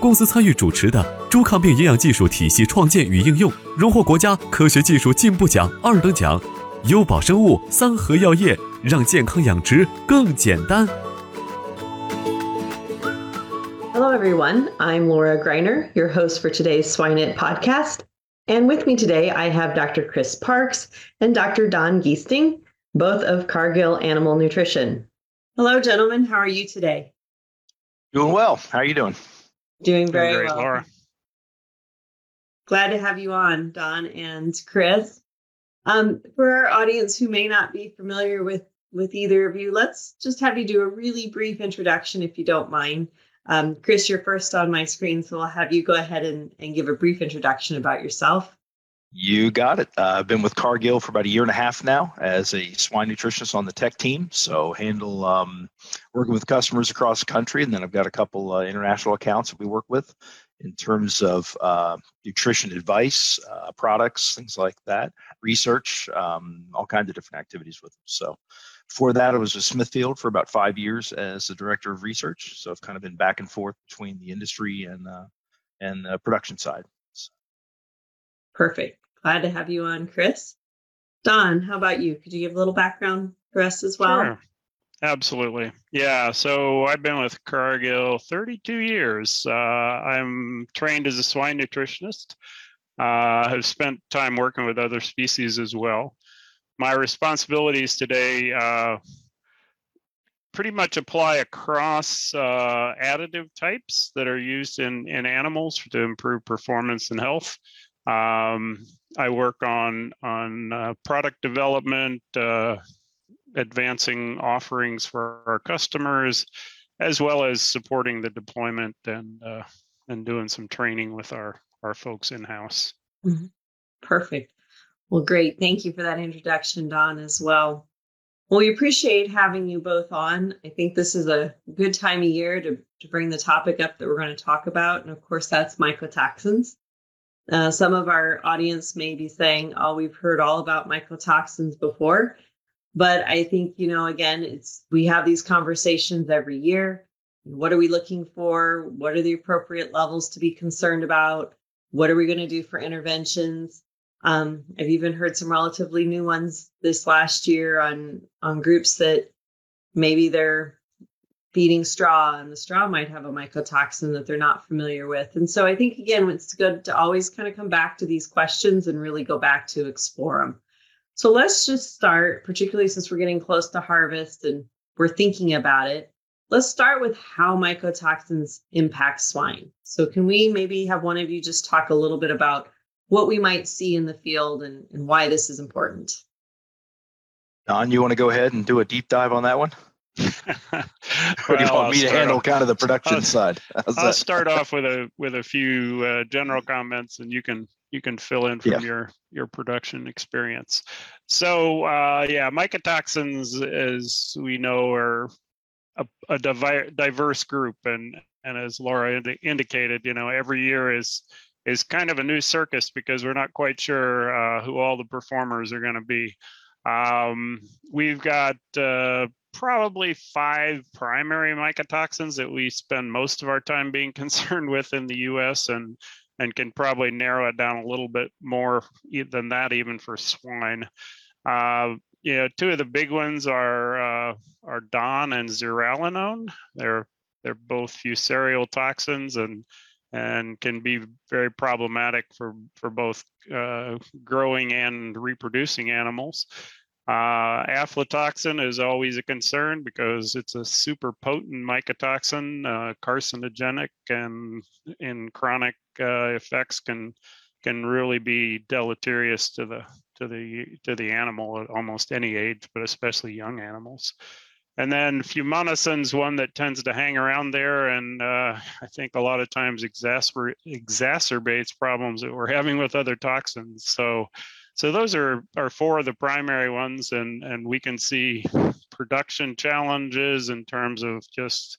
公司参与主持的猪抗病营养技术体系创建与应用，荣获国家科学技术进步奖二等奖。优宝生物三和药业让健康养殖更简单。Hello, everyone. I'm Laura Greiner, your host for today's Swine It podcast. And with me today, I have Dr. Chris Parks and Dr. Don Giesting, both of Cargill Animal Nutrition. Hello, gentlemen. How are you today? Doing well. How are you doing? Doing very Great, well. Laura. Glad to have you on, Don and Chris. Um, for our audience who may not be familiar with with either of you, let's just have you do a really brief introduction, if you don't mind. Um, Chris, you're first on my screen, so I'll have you go ahead and, and give a brief introduction about yourself. You got it. Uh, I've been with Cargill for about a year and a half now as a swine nutritionist on the tech team. So handle um, working with customers across the country, and then I've got a couple uh, international accounts that we work with in terms of uh, nutrition advice, uh, products, things like that, research, um, all kinds of different activities with them. So before that, I was with Smithfield for about five years as the director of research. So I've kind of been back and forth between the industry and uh, and the production side. Perfect. Glad to have you on, Chris. Don, how about you? Could you give a little background for us as well? Sure. Absolutely. Yeah. So I've been with Cargill 32 years. Uh, I'm trained as a swine nutritionist. Uh, have spent time working with other species as well. My responsibilities today uh, pretty much apply across uh, additive types that are used in, in animals to improve performance and health. Um, I work on on uh, product development, uh, advancing offerings for our customers, as well as supporting the deployment and uh, and doing some training with our our folks in house. Mhm. Perfect. Well, great. Thank you for that introduction, Don, as well. Well, we appreciate having you both on. I think this is a good time of year to, to bring the topic up that we're going to talk about. And of course, that's mycotoxins. Uh, some of our audience may be saying, oh, we've heard all about mycotoxins before. But I think, you know, again, it's we have these conversations every year. What are we looking for? What are the appropriate levels to be concerned about? What are we going to do for interventions? Um, I've even heard some relatively new ones this last year on on groups that maybe they're feeding straw and the straw might have a mycotoxin that they're not familiar with. And so I think again it's good to always kind of come back to these questions and really go back to explore them. So let's just start, particularly since we're getting close to harvest and we're thinking about it. Let's start with how mycotoxins impact swine. So can we maybe have one of you just talk a little bit about what we might see in the field and, and why this is important? Don, you want to go ahead and do a deep dive on that one? Or do you Well, want I'll me to handle off- kind of the production I'll- side? How's I'll that? start off with a with a few uh, general comments, and you can you can fill in from Yeah. your your production experience. So uh, yeah, mycotoxins, as we know, are a, a divi- diverse group, and and as Laura indi- indicated, you know, every year is is kind of a new circus because we're not quite sure uh, who all the performers are going to be. Um, we've got uh, probably five primary mycotoxins that we spend most of our time being concerned with in the U.S. and and can probably narrow it down a little bit more than that even for swine. Uh, you know, two of the big ones are uh, are DON and zearalenone. They're they're both fusarial toxins and and can be very problematic for for both uh, growing and reproducing animals. Uh, aflatoxin is always a concern because it's a super potent mycotoxin, uh, carcinogenic, and in chronic uh, effects can can really be deleterious to the to the to the animal at almost any age, but especially young animals. And then fumonisin's one that tends to hang around there, and uh, I think a lot of times exacerb- exacerbates problems that we're having with other toxins. So, so those are are four of the primary ones, and and we can see production challenges in terms of just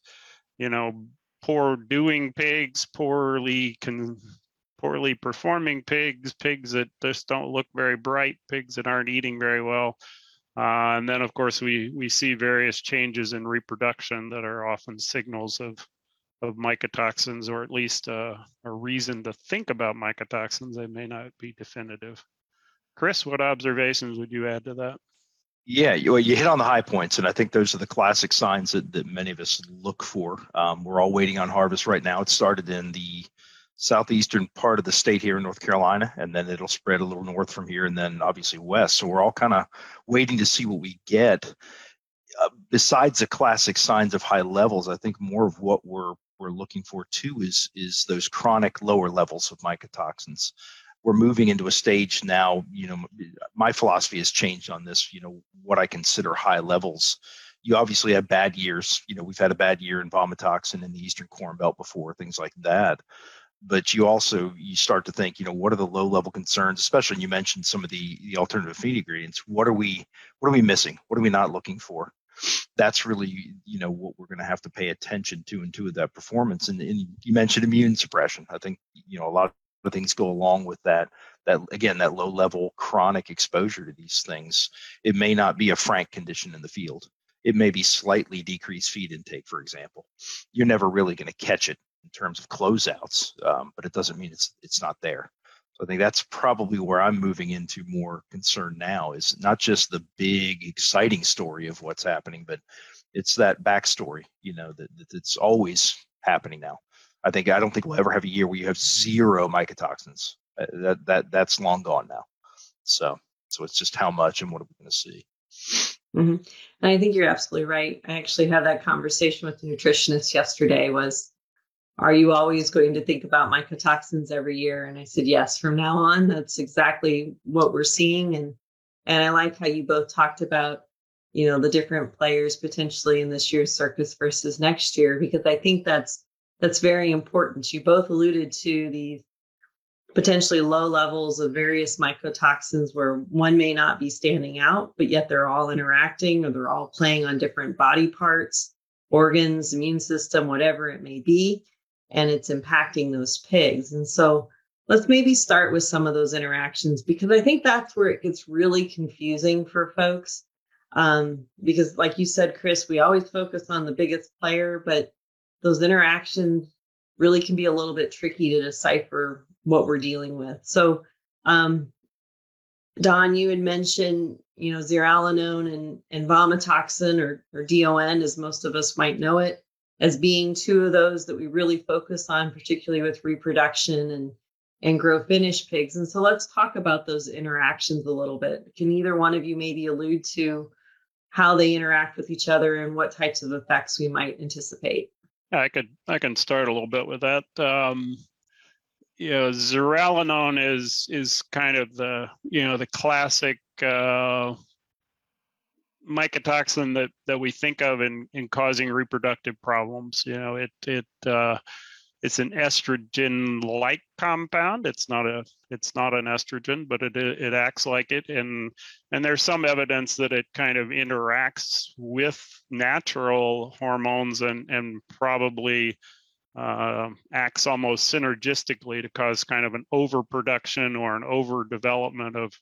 you know poor doing pigs, poorly con- poorly performing pigs, pigs that just don't look very bright, pigs that aren't eating very well. Uh, and then, of course, we we see various changes in reproduction that are often signals of of mycotoxins, or at least uh, a reason to think about mycotoxins. They may not be definitive. Chris, what observations would you add to that? Yeah, you, you hit on the high points, and I think those are the classic signs that, that many of us look for. Um, we're all waiting on harvest right now. It started in the southeastern part of the state here in North Carolina, and then it'll spread a little north from here, and then obviously west. So we're all kind of waiting to see what we get. Uh, besides the classic signs of high levels, I think more of what we're we're looking for too is is those chronic lower levels of mycotoxins we're moving into a stage now you know my philosophy has changed on this you know what i consider high levels. You obviously have bad years you know we've had a bad year in vomitoxin in the eastern corn belt before things like that. But you also you start to think you know what are the low level concerns especially you mentioned some of the the alternative feed ingredients. What are we what are we missing? What are we not looking for? That's really you know what we're going to have to pay attention to and to that performance. And, and you mentioned immune suppression. I think you know a lot of things go along with that that again that low level chronic exposure to these things it may not be a frank condition in the field. It may be slightly decreased feed intake for example. You're never really going to catch it in terms of closeouts um, but it doesn't mean it's it's not there. So i think that's probably where i'm moving into more concern now is not just the big exciting story of what's happening but it's that backstory you know that, that it's always happening now I think I don't think we'll ever have a year where you have zero mycotoxins. Uh, that that that's long gone now. So so it's just how much and what are we going to see. Mm-hmm. And I think you're absolutely right. I actually had that conversation with the nutritionist yesterday. Was are you always going to think about mycotoxins every year? And I said yes. From now on, that's exactly what we're seeing. And and I like how you both talked about you know the different players potentially in this year's circus versus next year because I think that's that's very important. You both alluded to the potentially low levels of various mycotoxins where one may not be standing out, but yet they're all interacting or they're all playing on different body parts, organs, immune system, whatever it may be, and it's impacting those pigs. And so let's maybe start with some of those interactions because I think that's where it gets really confusing for folks. Um, because, like you said, Chris, we always focus on the biggest player, but those interactions really can be a little bit tricky to decipher what we're dealing with. So, um, Don, you had mentioned, you know, zearalenone and, and vomitoxin or, or DON, as most of us might know it, as being two of those that we really focus on, particularly with reproduction and, and grow finish pigs. And so let's talk about those interactions a little bit. Can either one of you maybe allude to how they interact with each other and what types of effects we might anticipate? I could I can start a little bit with that. Um, you know, zearalenone is is kind of the you know the classic uh, mycotoxin that that we think of in in causing reproductive problems. You know, it it uh, it's an estrogen like compound. It's not a it's not an estrogen but it it acts like it. And and there's some evidence that it kind of interacts with natural hormones and and probably uh, acts almost synergistically to cause kind of an overproduction or an overdevelopment of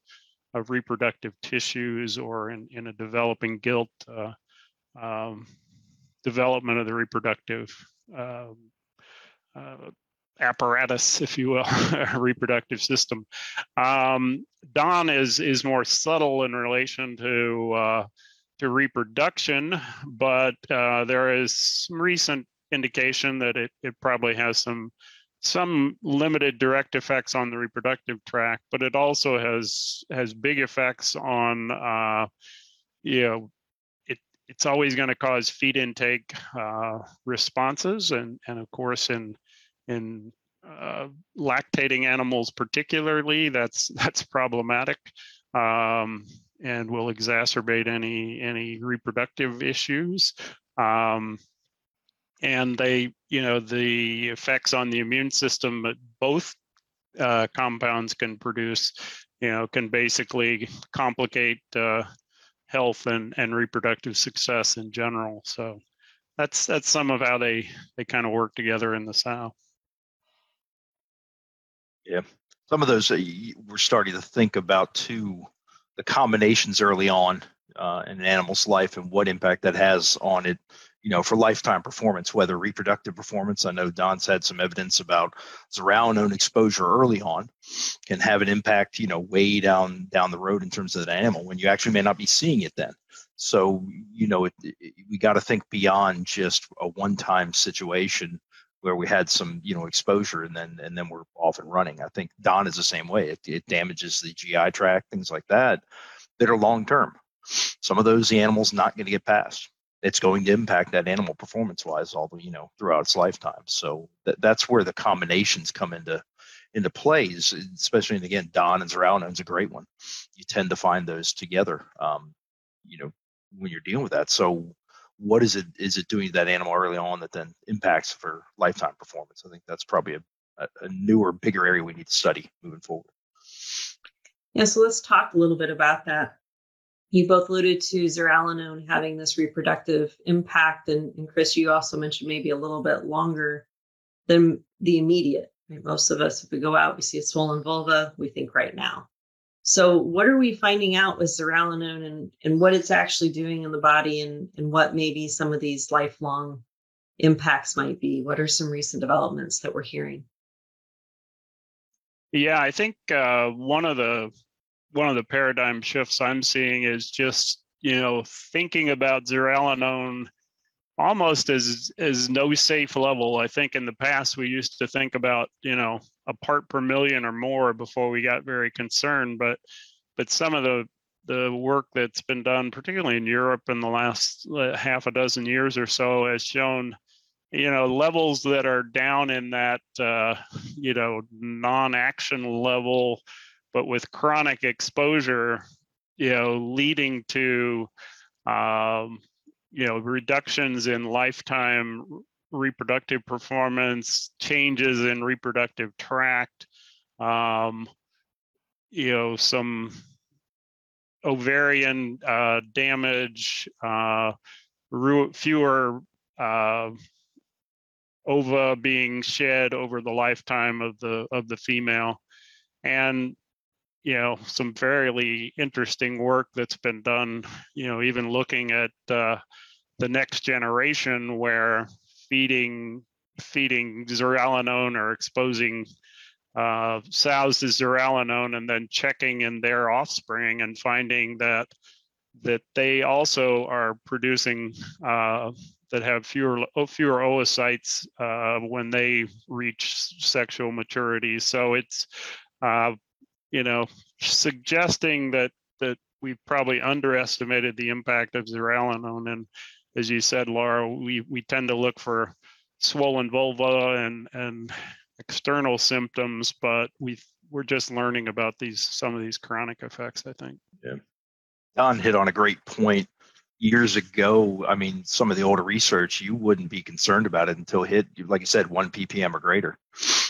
of reproductive tissues or in, in a developing gilt uh, um, development of the reproductive um, uh, apparatus, if you will, reproductive system. Um, DON is is more subtle in relation to uh, to reproduction, but uh, there is some recent indication that it, it probably has some some limited direct effects on the reproductive tract, but it also has has big effects on uh, you know it's always going to cause feed intake uh, responses, and and of course in in uh, lactating animals particularly that's that's problematic um, and will exacerbate any any reproductive issues. Um, and they, you know, the effects on the immune system, both uh, compounds can produce, you know, can basically complicate uh, health and, and reproductive success in general. So that's that's some of how they they kind of work together in the sow. Yeah, some of those uh, we're starting to think about too, the combinations early on uh, in an animal's life and what impact that has on it you know, for lifetime performance, whether reproductive performance. I know Don's had some evidence about zearalenone exposure early on can have an impact, you know, way down down the road in terms of the animal when you actually may not be seeing it then. So, you know, it, it, we got to think beyond just a one-time situation where we had some, you know, exposure and then and then we're off and running. I think DON is the same way. It, it damages the GI tract, things like that, that are long term. Some of those the animal's not going to get past it's going to impact that animal performance wise all the you know throughout its lifetime. So that, that's where the combinations come into into plays especially and again DON and zearalenone is a great one. You tend to find those together um, you know when you're dealing with that. So what is it is it doing to that animal early on that then impacts for lifetime performance? I think that's probably a, a newer bigger area we need to study moving forward. Yeah so let's talk a little bit about that you both alluded to zearalenone having this reproductive impact, and, and, Chris, you also mentioned maybe a little bit longer than the immediate. Right? Most of us, if we go out, we see a swollen vulva, we think right now. So, what are we finding out with zearalenone and, and what it's actually doing in the body, and, and what maybe some of these lifelong impacts might be? What are some recent developments that we're hearing? Yeah, I think uh, one of the one of the paradigm shifts I'm seeing is just you know thinking about zearalenone almost as as no safe level. I think in the past we used to think about you know a part per million or more before we got very concerned, but but some of the the work that's been done, particularly in Europe in the last uh, half a dozen years or so, has shown you know levels that are down in that uh, you know non-action level but with chronic exposure, you know, leading to, um, you know, reductions in lifetime reproductive performance, changes in reproductive tract, um, you know, some ovarian uh, damage, uh, fewer uh, ova being shed over the lifetime of the of the female, and you know some fairly interesting work that's been done you know even looking at uh, the next generation where feeding feeding zearalenone or exposing uh, sows to zearalenone and then checking in their offspring and finding that that they also are producing uh, that have fewer fewer oocytes uh, when they reach sexual maturity. So it's uh, you know, suggesting that that we've probably underestimated the impact of zearalenone. And as you said, Laura, we we tend to look for swollen vulva and and external symptoms, but we we're just learning about these some of these chronic effects. I think. Yeah. Don hit on a great point years ago, I mean, some of the older research, you wouldn't be concerned about it until hit, like you said, one ppm or greater.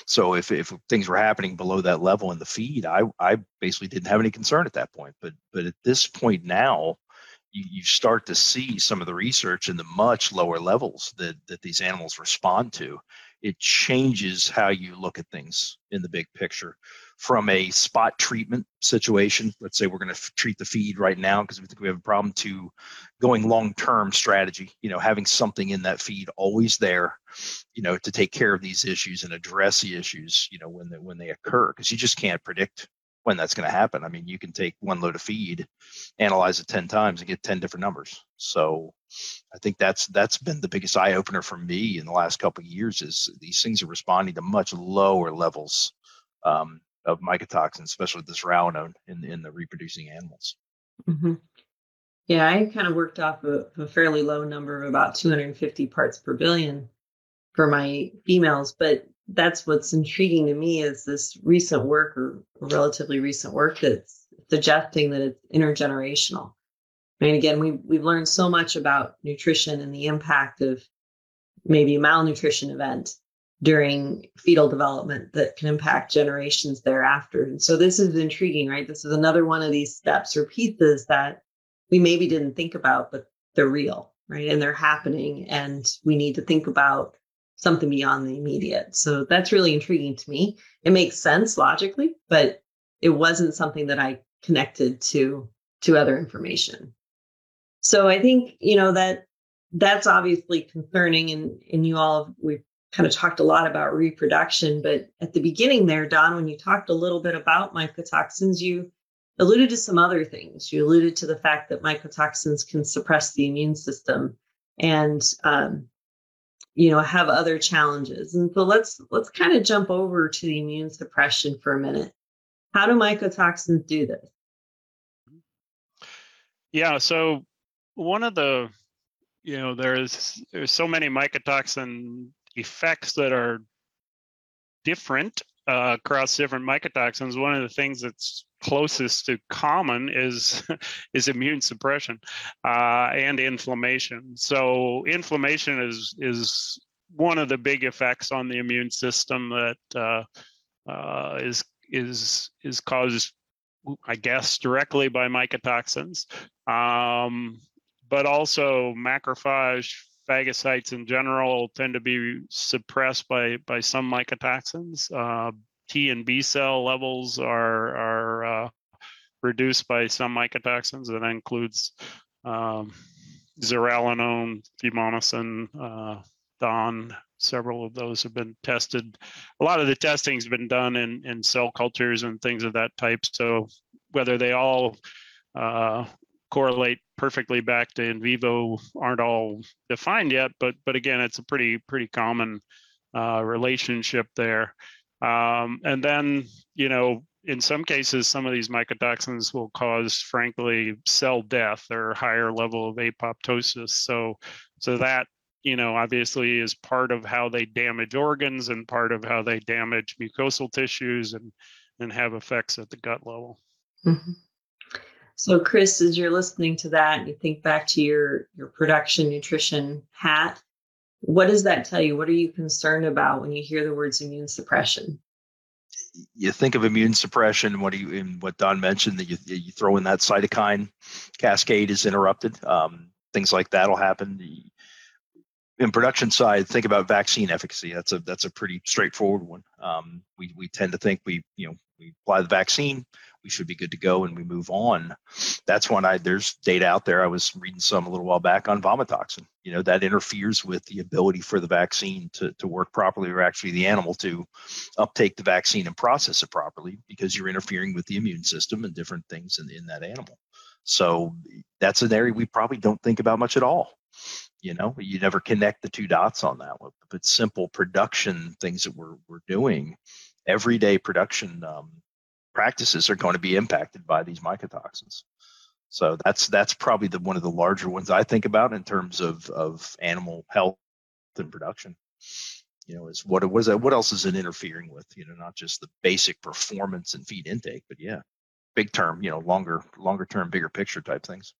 So if, if things were happening below that level in the feed, I, I basically didn't have any concern at that point. But but at this point now, you, you start to see some of the research in the much lower levels that, that these animals respond to. It changes how you look at things in the big picture. From a spot treatment situation let's say we're going to f- treat the feed right now because we think we have a problem to going long term strategy you know having something in that feed always there you know to take care of these issues and address the issues you know when they when they occur because you just can't predict when that's going to happen. I mean, you can take one load of feed, analyze it 10 times and get 10 different numbers. So I think that's that's been the biggest eye opener for me in the last couple of years is these things are responding to much lower levels um, of mycotoxins, especially this zearalenone in, in the reproducing animals. Mm-hmm. Yeah, I kind of worked off a, a fairly low number of about 250 parts per billion for my females, but that's what's intriguing to me is this recent work or relatively recent work that's suggesting that it's intergenerational. I mean, again, we we've learned so much about nutrition and the impact of maybe a malnutrition event during fetal development that can impact generations thereafter. And so this is intriguing, right? This is another one of these steps or pieces that we maybe didn't think about, but they're real, right? And they're happening. And we need to think about something beyond the immediate. So that's really intriguing to me. It makes sense logically, but it wasn't something that I connected to to other information. So I think, you know, that that's obviously concerning and and you all we've kind of talked a lot about reproduction, but at the beginning there, Don, when you talked a little bit about mycotoxins, you alluded to some other things. You alluded to the fact that mycotoxins can suppress the immune system and um, you know have other challenges. And so let's let's kind of jump over to the immune suppression for a minute. How do mycotoxins do this? Yeah so one of the you know there's there's so many mycotoxin effects that are different uh, across different mycotoxins. One of the things that's closest to common is is immune suppression uh, and inflammation. So inflammation is is one of the big effects on the immune system that uh, uh, is is is caused, I guess, directly by mycotoxins, um, but also macrophage phagocytes in general tend to be suppressed by by some mycotoxins. Uh, T and B cell levels are are uh, reduced by some mycotoxins, and that includes um, zearalenone, fumonisin, uh, DON. Several of those have been tested. A lot of the testing has been done in, in cell cultures and things of that type. So whether they all uh, correlate perfectly back to in vivo aren't all defined yet, but but again, it's a pretty pretty common uh, relationship there. Um, and then, you know, in some cases, some of these mycotoxins will cause, frankly, cell death or higher level of apoptosis. So, so that you know obviously is part of how they damage organs and part of how they damage mucosal tissues and and have effects at the gut level. Mm-hmm. So, Chris, as you're listening to that, you think back to your your production nutrition hat what does that tell you? What are you concerned about when you hear the words immune suppression? You think of immune suppression. What do you in what Don mentioned that you you throw in that cytokine cascade is interrupted. Um, things like that'll happen. In production side, think about vaccine efficacy. That's a that's a pretty straightforward one. Um, we we tend to think we you know we apply the vaccine, should be good to go and we move on. That's when I there's data out there. I was reading some a little while back on vomitoxin. You know, that interferes with the ability for the vaccine to, to work properly or actually the animal to uptake the vaccine and process it properly because you're interfering with the immune system and different things in, in that animal. So that's an area we probably don't think about much at all. You know, you never connect the two dots on that one. But simple production things that we're we're doing, everyday production um, practices are going to be impacted by these mycotoxins. So that's that's probably the one of the larger ones I think about in terms of of animal health and production. You know, is what was that? What else is it interfering with? You know, not just the basic performance and feed intake, but yeah, big term. You know, longer longer term, bigger picture type things.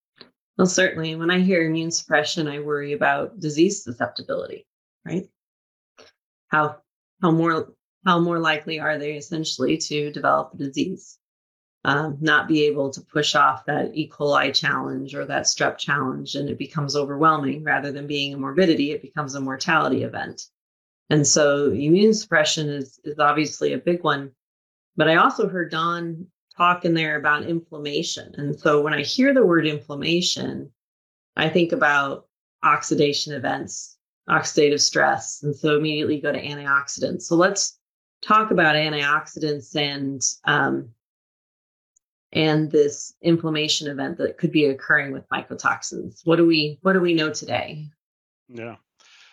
Well, certainly. When I hear immune suppression, I worry about disease susceptibility. Right? How how more how more likely are they essentially to develop a disease? Um, not be able to push off that E. coli challenge or that strep challenge, and it becomes overwhelming rather than being a morbidity, it becomes a mortality event. And so immune suppression is, is obviously a big one. But I also heard Don talk in there about inflammation. And so when I hear the word inflammation, I think about oxidation events, oxidative stress. And so immediately go to antioxidants. So let's talk about antioxidants and um, and this inflammation event that could be occurring with mycotoxins. What do we what do we know today? Yeah.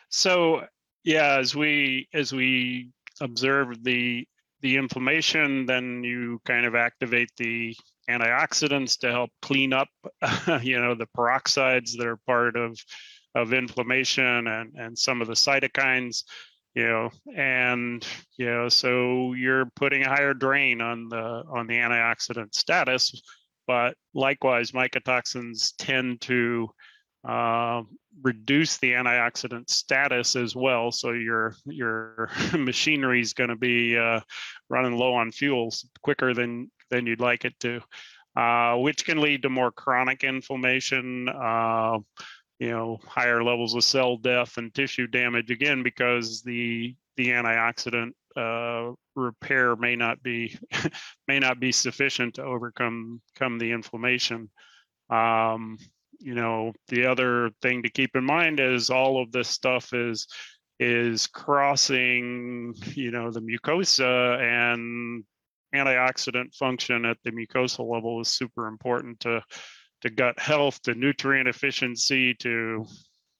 So yeah, as we as we observe the the inflammation, then you kind of activate the antioxidants to help clean up, you know, the peroxides that are part of of inflammation and and some of the cytokines you know and you know so you're putting a higher drain on the on the antioxidant status. But likewise mycotoxins tend to uh, reduce the antioxidant status as well. So your your machinery is going to be uh, running low on fuels quicker than than you'd like it to uh, which can lead to more chronic inflammation uh, you know higher levels of cell death and tissue damage again because the the antioxidant uh, repair may not be may not be sufficient to overcome come the inflammation. Um, you know the other thing to keep in mind is all of this stuff is is crossing you know the mucosa and antioxidant function at the mucosal level is super important to to gut health to nutrient efficiency to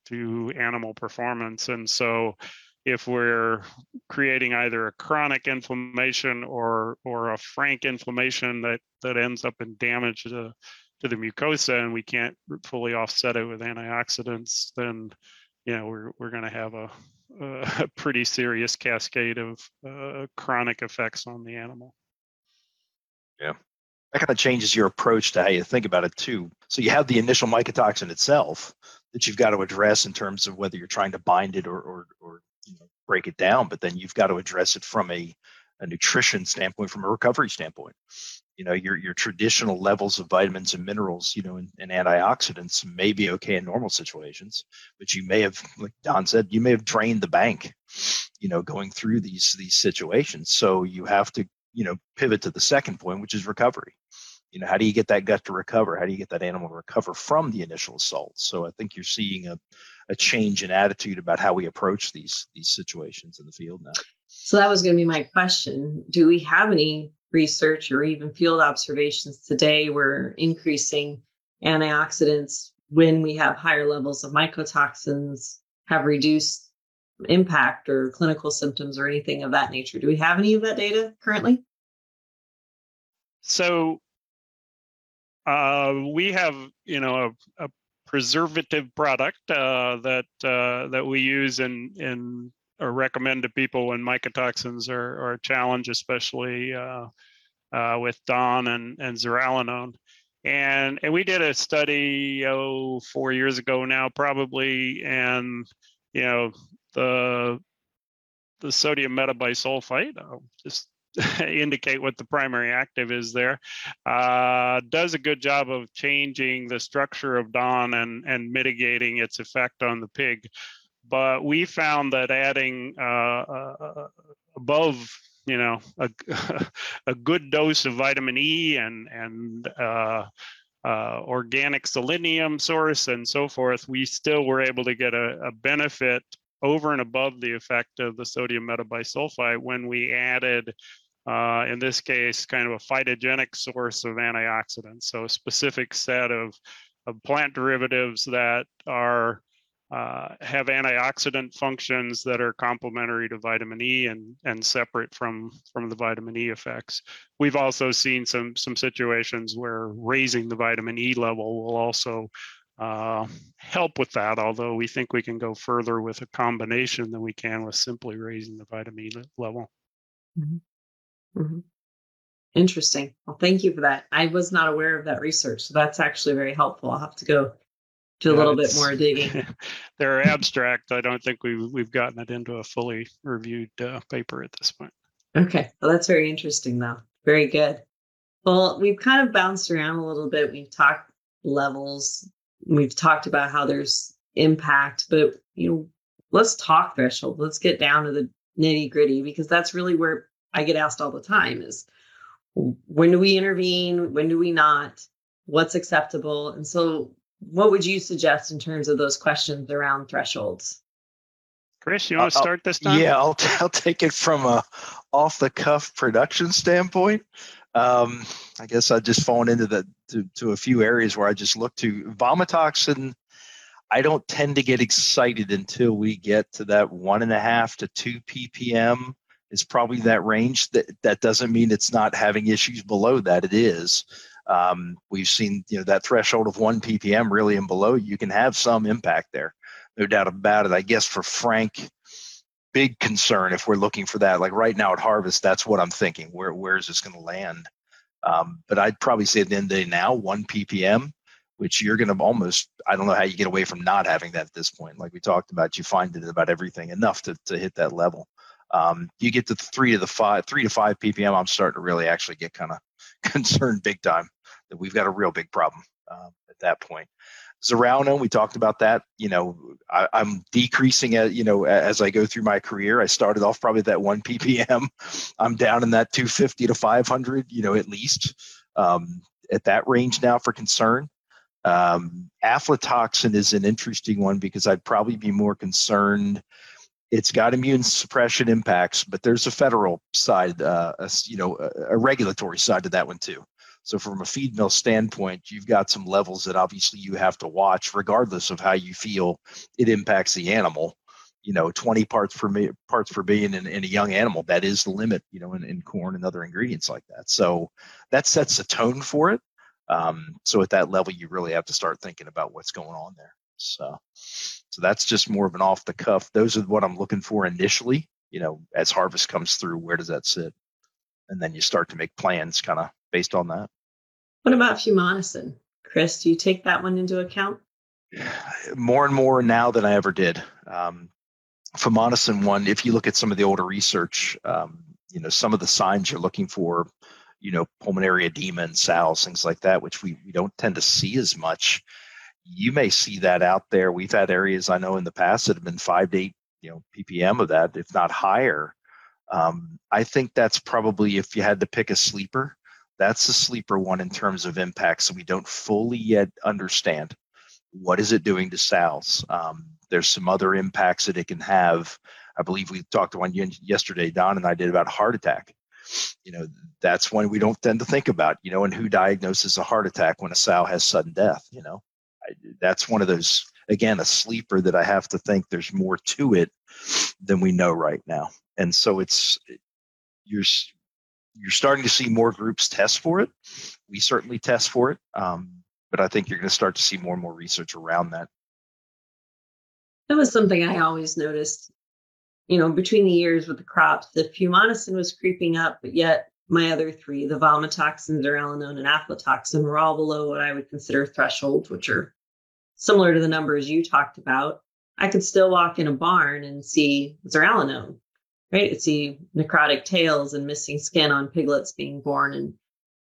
to animal performance. And so if we're creating either a chronic inflammation or or a frank inflammation that that ends up in damage to to the mucosa and we can't fully offset it with antioxidants then you know we're we're going to have a, a pretty serious cascade of uh, chronic effects on the animal. Yeah that kind of changes your approach to how you think about it too. So you have the initial mycotoxin itself that you've got to address in terms of whether you're trying to bind it or or, or you know, break it down, but then you've got to address it from a, a nutrition standpoint, from a recovery standpoint. You know, your your traditional levels of vitamins and minerals, you know, and, and antioxidants may be okay in normal situations, but you may have, like Don said, you may have drained the bank, you know, going through these these situations. So you have to you know pivot to the second point which is recovery you know how do you get that gut to recover how do you get that animal to recover from the initial assault so i think you're seeing a, a change in attitude about how we approach these these situations in the field now so that was going to be my question do we have any research or even field observations today where increasing antioxidants when we have higher levels of mycotoxins have reduced impact or clinical symptoms or anything of that nature. Do we have any of that data currently? So uh, we have, you know, a, a preservative product uh, that uh, that we use and and or recommend to people when mycotoxins are, are a challenge, especially uh, uh, with DON and and zearalenone. And and we did a study oh four years ago now probably, and you know the the sodium metabisulfite. I'll just indicate what the primary active is there. Uh, does a good job of changing the structure of DON and and mitigating its effect on the pig. But we found that adding uh, uh, above you know a, a good dose of vitamin E and and uh, uh, organic selenium source and so forth, we still were able to get a, a benefit over and above the effect of the sodium metabisulfite when we added uh, in this case, kind of a phytogenic source of antioxidants. So a specific set of, of plant derivatives that are uh, have antioxidant functions that are complementary to vitamin E and, and separate from, from the vitamin E effects. We've also seen some, some situations where raising the vitamin E level will also uh, help with that, although we think we can go further with a combination than we can with simply raising the vitamin E level. Mm-hmm. Mm-hmm. Interesting. Well, thank you for that. I was not aware of that research, so that's actually very helpful. I'll have to go do a yeah, little bit more digging. they're abstract. I don't think we've we've gotten it into a fully reviewed uh, paper at this point. Okay, well, that's very interesting, though. Very good. Well, we've kind of bounced around a little bit. We've talked levels, we've talked about how there's impact, but you know, let's talk threshold. Let's get down to the nitty gritty because that's really where I get asked all the time is when do we intervene? When do we not? What's acceptable? And so, what would you suggest in terms of those questions around thresholds? Chris, you want to start this time? Yeah, I'll, I'll take it from a off the cuff production standpoint. Um, I guess I've just fallen into the to, to a few areas where I just look to vomitoxin. I don't tend to get excited until we get to that one and a half to two ppm is probably that range. That that doesn't mean it's not having issues below that. It is. Um, we've seen you know that threshold of one ppm really and below. You can have some impact there, no doubt about it. I guess for Frank, big concern if we're looking for that. Like right now at Harvest, that's what I'm thinking. Where where is this going to land? Um, but I'd probably say at the end of the day now, one ppm, which you're going to almost, I don't know how you get away from not having that at this point. Like we talked about, you find it about everything enough to, to hit that level. Um, you get to three to the five, three to five ppm. I'm starting to really actually get kind of concerned big time that we've got a real big problem uh, at that point. Zearalenone, we talked about that. You know, I, am decreasing it. You know, as I go through my career, I started off probably at that one ppm. I'm down in that 250 to 500. You know, at least um, at that range now for concern. Um, aflatoxin is an interesting one because I'd probably be more concerned it's got immune suppression impacts, but there's a federal side, uh, a, you know, a, a, regulatory side to that one too. So from a feed mill standpoint, you've got some levels that obviously you have to watch, regardless of how you feel it impacts the animal. You know, 20 parts per mi- parts per billion in, in, a young animal, that is the limit. You know, in, in corn and other ingredients like that. So that sets the tone for it. Um, so at that level, you really have to start thinking about what's going on there. So, so that's just more of an off the cuff. Those are what I'm looking for initially. You know, as harvest comes through, where does that sit? And then you start to make plans kind of based on that. What about fumonisin? Chris, do you take that one into account? More and more now than I ever did. Um, fumonisin one, if you look at some of the older research, um, you know, some of the signs you're looking for, you know, pulmonary edema and sows, things like that, which we, we don't tend to see as much you may see that out there. We've had areas I know in the past that have been five to eight, you know, ppm of that, if not higher. Um, I think that's probably if you had to pick a sleeper, that's the sleeper one in terms of impact. So we don't fully yet understand what is it doing to sows. Um, there's some other impacts that it can have. I believe we talked to one yesterday. Don and I did about heart attack. You know, that's one we don't tend to think about. You know, and who diagnoses a heart attack when a sow has sudden death? You know, that's one of those again a sleeper that I have to think there's more to it than we know right now. And so it's you're you're starting to see more groups test for it. We certainly test for it, um, but I think you're going to start to see more and more research around that. That was something I always noticed. You know, between the years with the crops, the fumonisin was creeping up, but yet my other three, the vomitoxin, zearalenone, and aflatoxin, were all below what I would consider thresholds, which are similar to the numbers you talked about, I could still walk in a barn and see zearalenone, right? I'd see necrotic tails and missing skin on piglets being born, and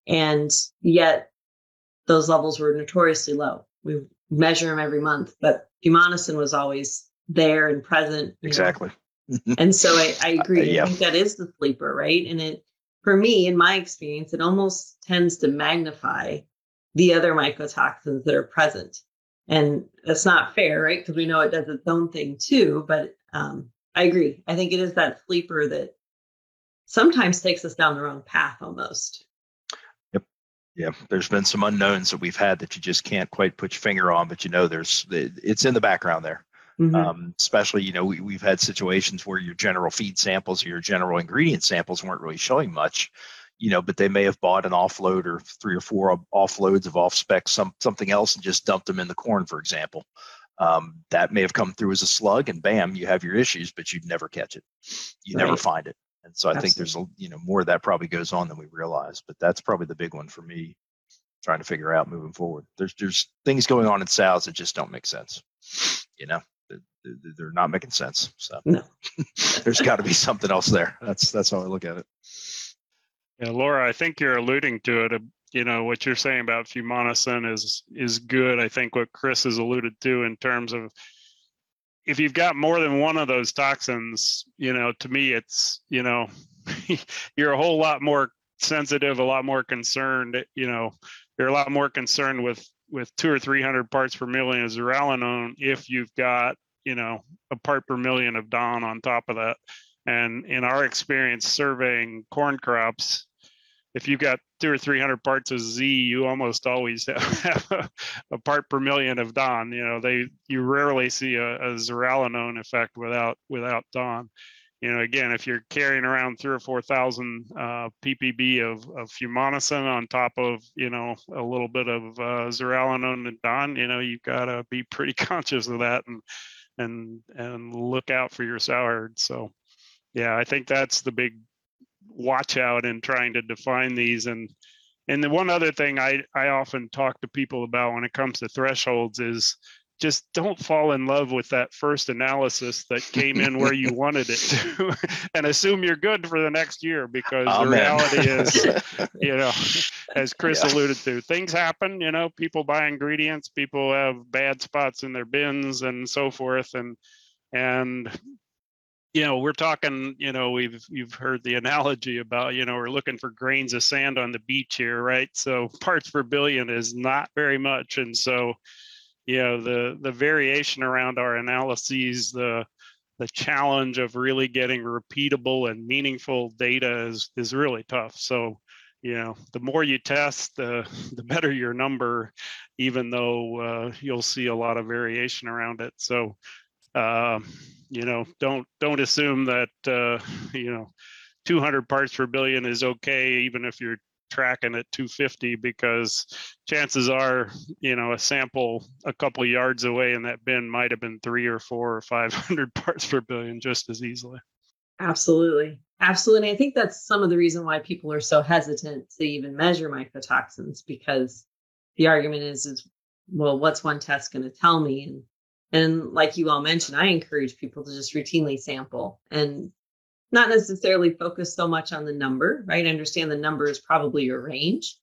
and yet those levels were notoriously low. We measure them every month, but fumonisin was always there and present. Exactly. and so I, I agree. Uh, yeah. I think that is the sleeper, right? And it, for me, in my experience, it almost tends to magnify the other mycotoxins that are present and that's not fair, right? Because we know it does its own thing too. But um, I agree. I think it is that sleeper that sometimes takes us down the wrong path almost. Yep. Yeah. There's been some unknowns that we've had that you just can't quite put your finger on, but you know, there's it's in the background there. Mm-hmm. Um, especially, you know, we, we've had situations where your general feed samples or your general ingredient samples weren't really showing much you know, but they may have bought an offload or three or four offloads of off spec some something else and just dumped them in the corn, for example. Um, that may have come through as a slug, and bam, you have your issues, but you'd never catch it. You right. never find it. And so I Absolutely. think there's a you know more of that probably goes on than we realize, but that's probably the big one for me, trying to figure out moving forward. There's there's things going on in sows that just don't make sense. You know, they're not making sense. So no. there's got to be something else there. That's that's how I look at it. Yeah, Laura, I think you're alluding to it. Uh, you know what you're saying about fumonisin is is good. I think what Chris has alluded to in terms of if you've got more than one of those toxins, you know, to me, it's, you know, you're a whole lot more sensitive, a lot more concerned, you know, you're a lot more concerned with, with two or 300 parts per million of zearalenone if you've got, you know, a part per million of DON on top of that. And in our experience surveying corn crops, if you've got two or three hundred parts of Z, you almost always have a, part per million of DON. You know, they you rarely see a, a zearalenone effect without without DON. You know, again, if you're carrying around three or four thousand uh, ppb of, of on top of you know a little bit of uh, zearalenone and DON, you know, you've got to be pretty conscious of that and and and look out for your sour So, yeah, I think that's the big watch out in trying to define these and and the one other thing I, I often talk to people about when it comes to thresholds is just don't fall in love with that first analysis that came in where you wanted it to and assume you're good for the next year because Amen. the reality is you know as chris yeah. alluded to things happen you know people buy ingredients people have bad spots in their bins and so forth and and you know, we're talking, you know, we've you've heard the analogy about, you know, we're looking for grains of sand on the beach here, right? So parts per billion is not very much. And so, you know, the the variation around our analyses, the the challenge of really getting repeatable and meaningful data is is really tough. So, you know, the more you test, the the better your number, even though uh, you'll see a lot of variation around it. So, uh, you know, don't don't assume that uh, you know 200 parts per billion is okay, even if you're tracking at 250, because chances are, you know, a sample a couple yards away in that bin might have been three or four or 500 parts per billion just as easily. Absolutely. Absolutely. I think that's some of the reason why people are so hesitant to even measure mycotoxins because the argument is, is well, what's one test going to tell me? And and like you all mentioned, I encourage people to just routinely sample and not necessarily focus so much on the number, right? Understand the number is probably your range,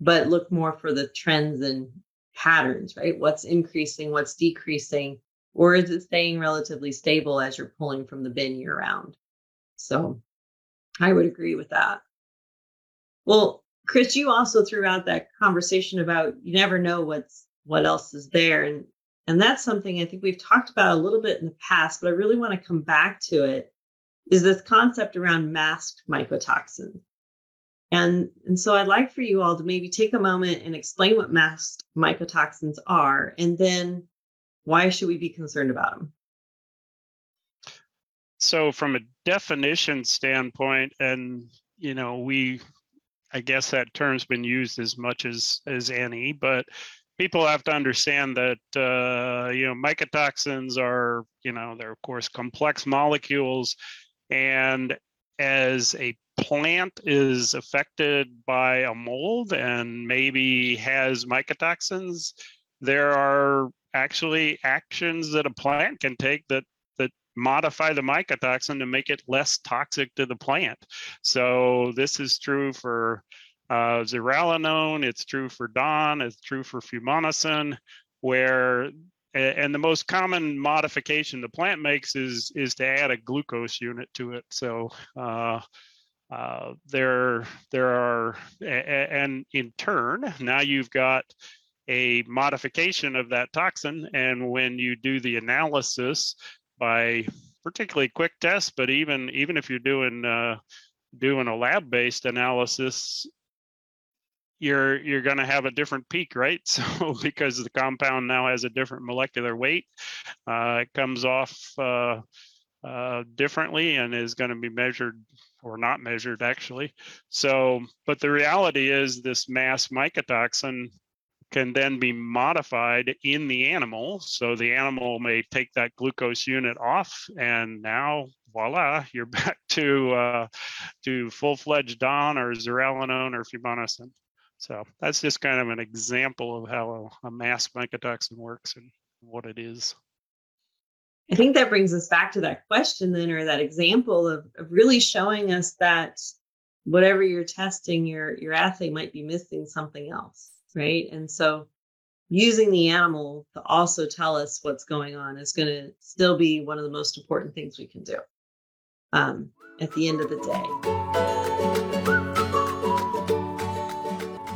but look more for the trends and patterns, right? What's increasing, what's decreasing, or is it staying relatively stable as you're pulling from the bin year round? So I would agree with that. Well, Chris, you also threw out that conversation about you never know what's what else is there. And and that's something I think we've talked about a little bit in the past, but I really want to come back to it is this concept around masked mycotoxins. And, and so I'd like for you all to maybe take a moment and explain what masked mycotoxins are, and then why should we be concerned about them? So, from a definition standpoint, and you know, we, I guess that term's been used as much as as any, but people have to understand that uh, you know mycotoxins are you know they're of course complex molecules. And as a plant is affected by a mold and maybe has mycotoxins there are actually actions that a plant can take that that modify the mycotoxin to make it less toxic to the plant. So this is true for uh, it's true for DON, it's true for fumonisin, where and the most common modification the plant makes is is to add a glucose unit to it. So uh, uh, there there are and in turn now you've got a modification of that toxin, and when you do the analysis by particularly quick tests, but even even if you're doing uh, doing a lab-based analysis, you're you're going to have a different peak, right? So because the compound now has a different molecular weight, uh, it comes off uh, uh, differently and is going to be measured or not measured actually. So, but the reality is this masked mycotoxin can then be modified in the animal. So the animal may take that glucose unit off, and now voila, you're back to uh, to full-fledged DON or zearalenone or fumonisin. So that's just kind of an example of how a, a masked mycotoxin works and what it is. I think that brings us back to that question then, or that example of, of really showing us that whatever you're testing, your your assay might be missing something else, right? And so using the animal to also tell us what's going on is going to still be one of the most important things we can do um, at the end of the day.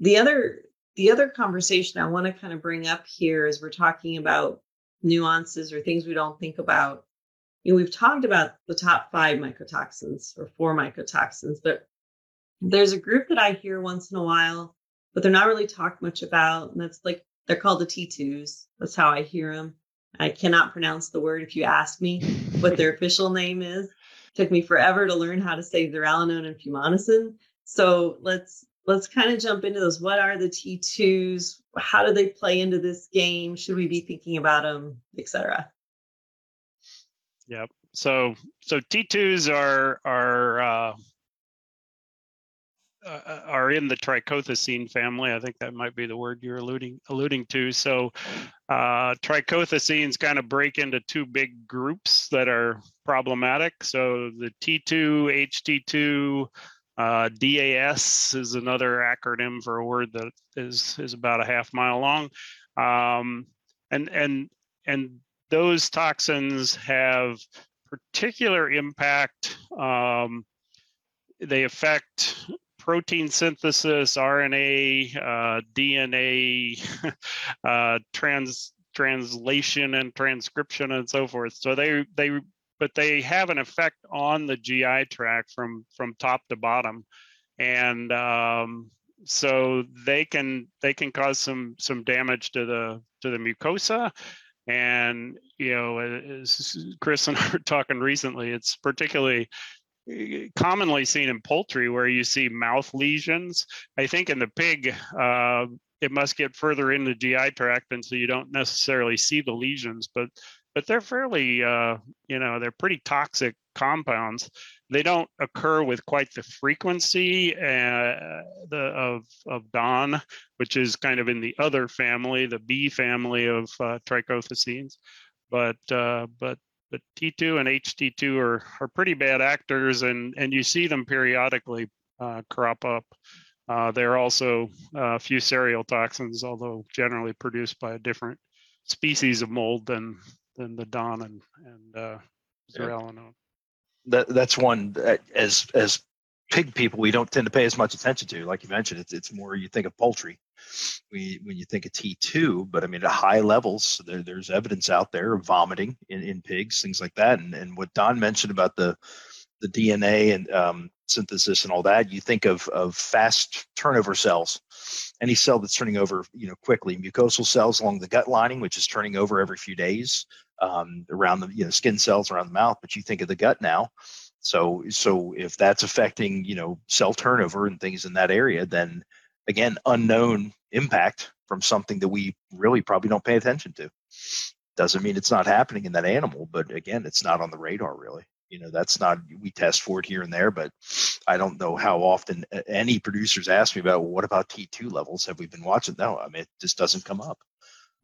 The other the other conversation I want to kind of bring up here is we're talking about nuances or things we don't think about. You know, we've talked about the top five mycotoxins or four mycotoxins, but there's a group that I hear once in a while, but they're not really talked much about. And that's like they're called the T2s. That's how I hear them. I cannot pronounce the word if you ask me what their official name is. It took me forever to learn how to say zearalenone and fumonisin. So let's let's kind of jump into those. What are the T2s? How do they play into this game? Should we be thinking about them, etc.? Yep. So so T2s are are uh, uh, are in the trichothecene family. I think that might be the word you're alluding alluding to. So uh, trichothecenes kind of break into two big groups that are problematic. So the T2, HT2, uh, DAS is another acronym for a word that is is about a half mile long, um, and and and those toxins have particular impact. Um, they affect protein synthesis, RNA, uh, DNA, uh, trans translation and transcription and so forth. So they they but they have an effect on the GI tract from from top to bottom, and um, so they can they can cause some some damage to the to the mucosa. And you know, as Chris and I were talking recently, it's particularly eh, commonly seen in poultry where you see mouth lesions. I think in the pig, uh, it must get further in the GI tract, and so you don't necessarily see the lesions. But but they're fairly, uh, you know, they're pretty toxic compounds. They don't occur with quite the frequency uh, the, of of DON, which is kind of in the other family, the B family of uh, trichothecenes. But uh, but but T2 and HT2 are are pretty bad actors, and and you see them periodically uh, crop up. Uh, they're also uh, fusarial toxins, although generally produced by a different species of mold than than the DON and and uh, zearalenone. That that's one that as as pig people we don't tend to pay as much attention to. Like you mentioned, it's it's more you think of poultry when when you think of T2, but I mean at high levels, there, there's evidence out there of vomiting in, in pigs, things like that. And and what Don mentioned about the the DNA and um, synthesis and all that, you think of of fast turnover cells. Any cell that's turning over, you know, quickly. Mucosal cells along the gut lining, which is turning over every few days um, around the you know skin cells around the mouth. But you think of the gut now. So so if that's affecting you know cell turnover and things in that area, then again unknown impact from something that we really probably don't pay attention to. Doesn't mean it's not happening in that animal, but again, it's not on the radar really you know that's not we test for it here and there but i don't know how often any producers ask me about well, what about t2 levels? Have we been watching? No i mean it just doesn't come up.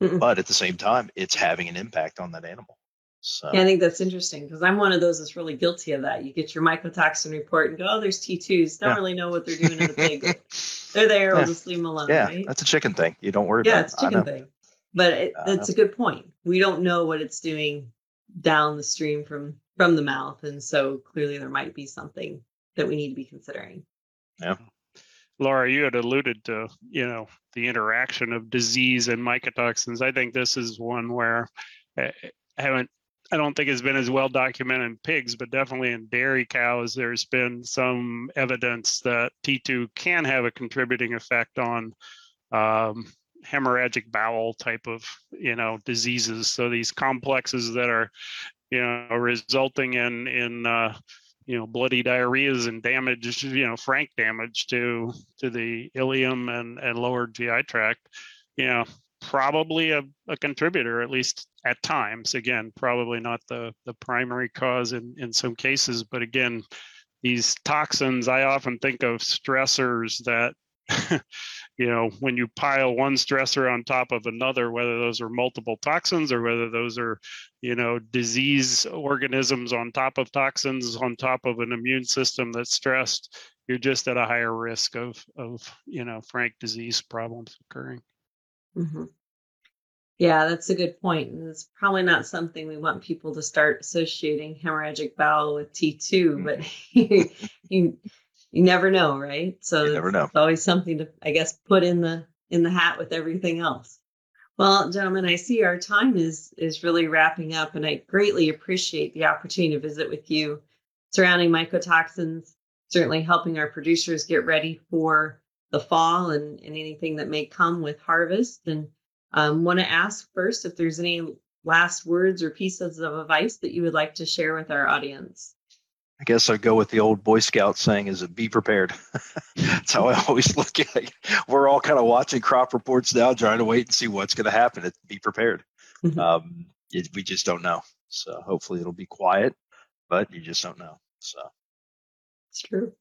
Mm-mm. but at the same time it's having an impact on that animal. So yeah, i think that's interesting because i'm one of those that's really guilty of that. You get your mycotoxin report and go oh there's t2s don't yeah. really know what they're doing in the pig. They're there we'll just leave them alone yeah right? that's a chicken thing. You don't worry yeah about it's a chicken thing. But it, that's a good point. We don't know what it's doing down the stream from from the mouth and so clearly there might be something that we need to be considering. Yeah. Laura you had alluded to you know the interaction of disease and mycotoxins. I think this is one where eh, i haven't i don't think it's been as well documented in pigs but definitely in dairy cows there's been some evidence that t2 can have a contributing effect on um, hemorrhagic bowel type of you know diseases. So these complexes that are you know resulting in in uh, you know bloody diarrheas and damage you know frank damage to to the ileum and and lower gi tract you know probably a, a contributor at least at times. Again probably not the the primary cause in in some cases but again these toxins i often think of stressors that you know, when you pile one stressor on top of another, whether those are multiple toxins or whether those are, you know, disease organisms on top of toxins on top of an immune system that's stressed, you're just at a higher risk of, of you know, frank disease problems occurring. Mm-hmm. Yeah, that's a good point. And it's probably not something we want people to start associating hemorrhagic bowel with T2, but you you never know, right? So you never know. It's always something to, I guess, put in the in the hat with everything else. Well, gentlemen, I see our time is is really wrapping up, and I greatly appreciate the opportunity to visit with you surrounding mycotoxins. Certainly helping our producers get ready for the fall and, and anything that may come with harvest. And um, want to ask first if there's any last words or pieces of advice that you would like to share with our audience. I guess I'd go with the old Boy Scout saying is it be prepared. That's how I always look at it. We're all kind of watching crop reports now, trying to wait and see what's going to happen. It, be prepared. Mm-hmm. Um, it, we just don't know. So hopefully it'll be quiet, but you just don't know. So it's true.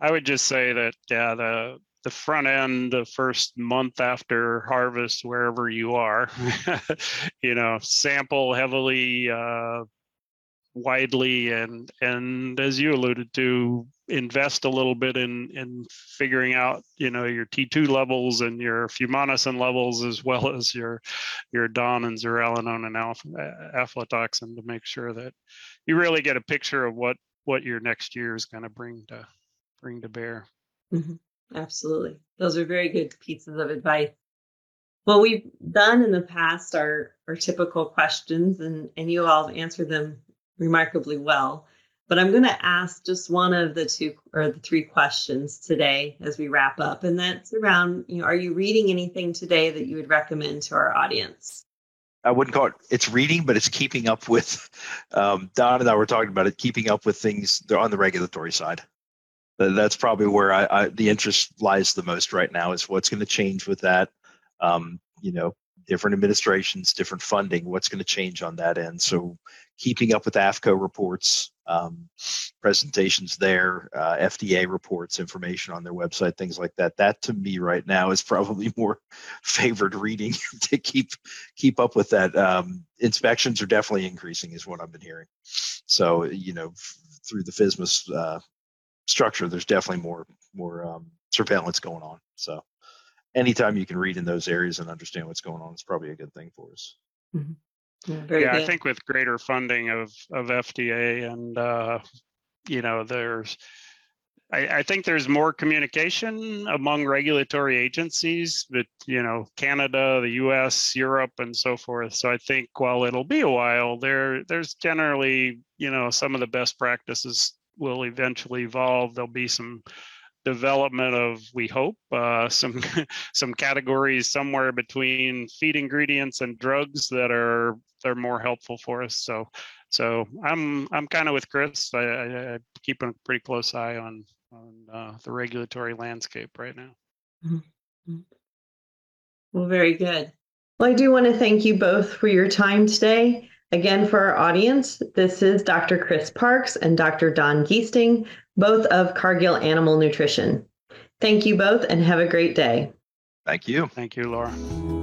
I would just say that yeah, the the front end, the first month after harvest, wherever you are, you know, sample heavily, uh, widely and and as you alluded to invest a little bit in in figuring out you know your T2 levels and your fumonisin levels as well as your your DON and zearalenone and alpha, aflatoxin to make sure that you really get a picture of what what your next year is going to bring to bring to bear. Mm-hmm. Absolutely, those are very good pieces of advice. Well, we've done in the past our our typical questions, and and you all have answered them remarkably well. But I'm going to ask just one of the two or the three questions today as we wrap up. And that's around, you know, are you reading anything today that you would recommend to our audience? I wouldn't call it it's reading, but it's keeping up with um, Don and I were talking about it, keeping up with things on the regulatory side. That's probably where I, I the interest lies the most right now is what's going to change with that. Um, you know, different administrations, different funding, what's going to change on that end. So keeping up with AAFCO reports, um, presentations there, uh, FDA reports, information on their website, things like that. That to me right now is probably more favored reading to keep keep up with that. Um, inspections are definitely increasing, is what I've been hearing. So you know, f- through the FSMA uh, structure, there's definitely more more um, surveillance going on. So anytime you can read in those areas and understand what's going on, it's probably a good thing for us. Mm-hmm. Yeah, yeah I think with greater funding of of FDA and uh, you know there's I, I, think there's more communication among regulatory agencies, but you know Canada, the U.S., Europe, and so forth. So I think while it'll be a while, there there's generally you know some of the best practices will eventually evolve. There'll be some development of we hope uh, some some categories somewhere between feed ingredients and drugs that are they're more helpful for us. So so i'm i'm kind of with chris. I, I, I, keep a pretty close eye on on uh, the regulatory landscape right now. Mm-hmm. well very good. Well i do want to thank you both for your time today Again, for our audience, this is Dr. Chris Parks and Dr. Don Giesting, both of Cargill Animal Nutrition. Thank you both and have a great day. Thank you. Thank you, Laura.